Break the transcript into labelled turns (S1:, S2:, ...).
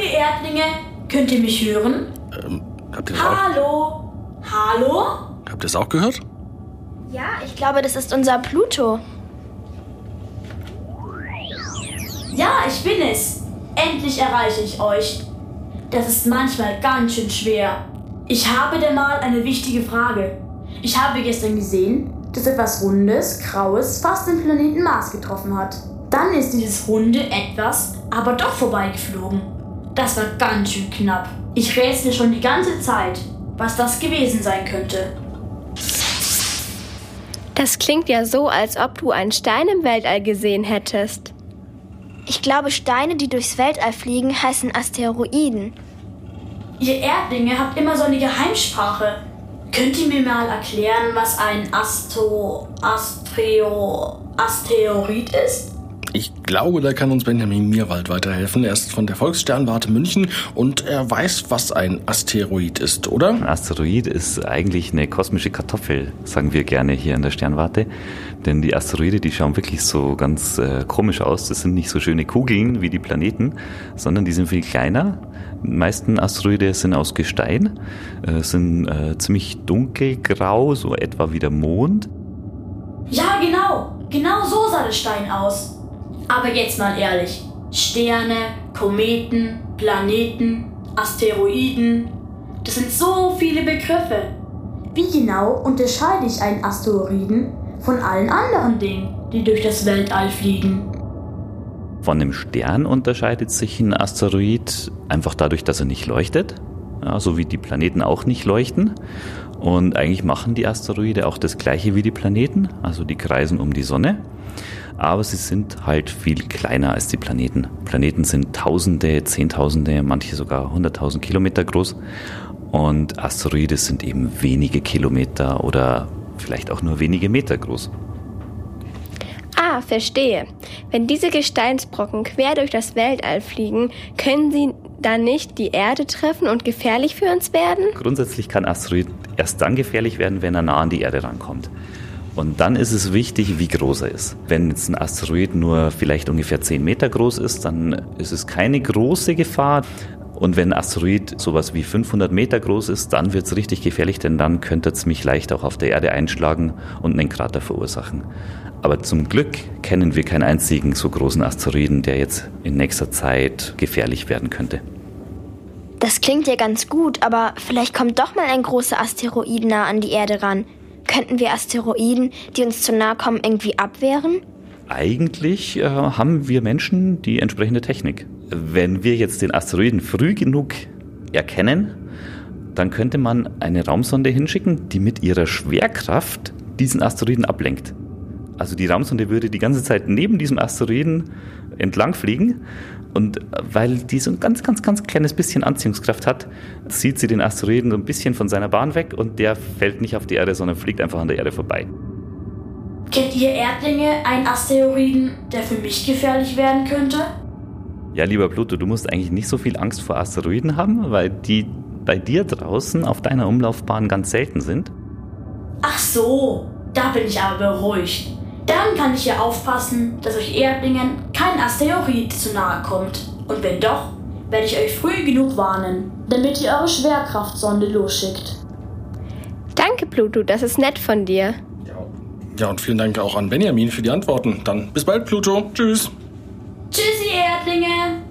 S1: ihr Erdlinge. Könnt ihr mich hören?
S2: Ähm, habt ihr das auch,
S1: Hallo? Hallo?
S2: habt ihr das auch gehört?
S3: Ja, ich glaube, das ist unser Pluto.
S1: Ja, ich bin es. Endlich erreiche ich euch. Das ist manchmal ganz schön schwer. Ich habe dir mal eine wichtige Frage. Ich habe gestern gesehen, dass etwas Rundes, Graues fast den Planeten Mars getroffen hat. Dann ist dieses runde Etwas aber doch vorbeigeflogen. Das war ganz schön knapp. Ich rätsel schon die ganze Zeit, was das gewesen sein könnte.
S4: Das klingt ja so, als ob du einen Stein im Weltall gesehen hättest.
S3: Ich glaube, Steine, die durchs Weltall fliegen, heißen Asteroiden.
S1: Ihr Erdlinge habt immer so eine Geheimsprache. Könnt ihr mir mal erklären, was ein Astro... Astreo... Asteroid ist?
S2: Ich glaube, da kann uns Benjamin Mierwald weiterhelfen. Er ist von der Volkssternwarte München und er weiß, was ein Asteroid ist, oder?
S5: Ein Asteroid ist eigentlich eine kosmische Kartoffel, sagen wir gerne hier in der Sternwarte. Denn die Asteroide, die schauen wirklich so ganz äh, komisch aus. Das sind nicht so schöne Kugeln wie die Planeten, sondern die sind viel kleiner. Die meisten Asteroide sind aus Gestein, äh, sind äh, ziemlich dunkelgrau, so etwa wie der Mond.
S1: Ja, genau. Genau so sah der Stein aus. Aber jetzt mal ehrlich. Sterne, Kometen, Planeten, Asteroiden. Das sind so viele Begriffe. Wie genau unterscheide ich einen Asteroiden von allen anderen Dingen, die durch das Weltall fliegen?
S5: Von einem Stern unterscheidet sich ein Asteroid einfach dadurch, dass er nicht leuchtet, ja, so wie die Planeten auch nicht leuchten. Und eigentlich machen die Asteroide auch das gleiche wie die Planeten, also die kreisen um die Sonne. Aber sie sind halt viel kleiner als die Planeten. Planeten sind Tausende, Zehntausende, manche sogar hunderttausend Kilometer groß. Und Asteroide sind eben wenige Kilometer oder vielleicht auch nur wenige Meter groß.
S4: Ah, verstehe. Wenn diese Gesteinsbrocken quer durch das Weltall fliegen, können sie dann nicht die Erde treffen und gefährlich für uns werden?
S5: Grundsätzlich kann Asteroid erst dann gefährlich werden, wenn er nah an die Erde rankommt. Und dann ist es wichtig, wie groß er ist. Wenn jetzt ein Asteroid nur vielleicht ungefähr 10 Meter groß ist, dann ist es keine große Gefahr. Und wenn ein Asteroid sowas wie 500 Meter groß ist, dann wird es richtig gefährlich, denn dann könnte er ziemlich leicht auch auf der Erde einschlagen und einen Krater verursachen. Aber zum Glück kennen wir keinen einzigen so großen Asteroiden, der jetzt in nächster Zeit gefährlich werden könnte.
S3: Das klingt ja ganz gut, aber vielleicht kommt doch mal ein großer Asteroid nah an die Erde ran. Könnten wir Asteroiden, die uns zu nahe kommen, irgendwie abwehren?
S5: Eigentlich äh, haben wir Menschen die entsprechende Technik. Wenn wir jetzt den Asteroiden früh genug erkennen, dann könnte man eine Raumsonde hinschicken, die mit ihrer Schwerkraft diesen Asteroiden ablenkt. Also die Raumsonde würde die ganze Zeit neben diesem Asteroiden entlang fliegen und weil die so ein ganz, ganz, ganz kleines bisschen Anziehungskraft hat, zieht sie den Asteroiden so ein bisschen von seiner Bahn weg und der fällt nicht auf die Erde, sondern fliegt einfach an der Erde vorbei.
S1: Kennt ihr Erdlinge einen Asteroiden, der für mich gefährlich werden könnte?
S5: Ja, lieber Pluto, du musst eigentlich nicht so viel Angst vor Asteroiden haben, weil die bei dir draußen auf deiner Umlaufbahn ganz selten sind.
S1: Ach so, da bin ich aber beruhigt. Dann kann ich ja aufpassen, dass euch Erdlingen kein Asteroid zu nahe kommt. Und wenn doch, werde ich euch früh genug warnen, damit ihr eure Schwerkraftsonde losschickt.
S4: Danke, Pluto, das ist nett von dir.
S2: Ja, und vielen Dank auch an Benjamin für die Antworten. Dann bis bald, Pluto. Tschüss.
S1: Tschüssi, Erdlinge!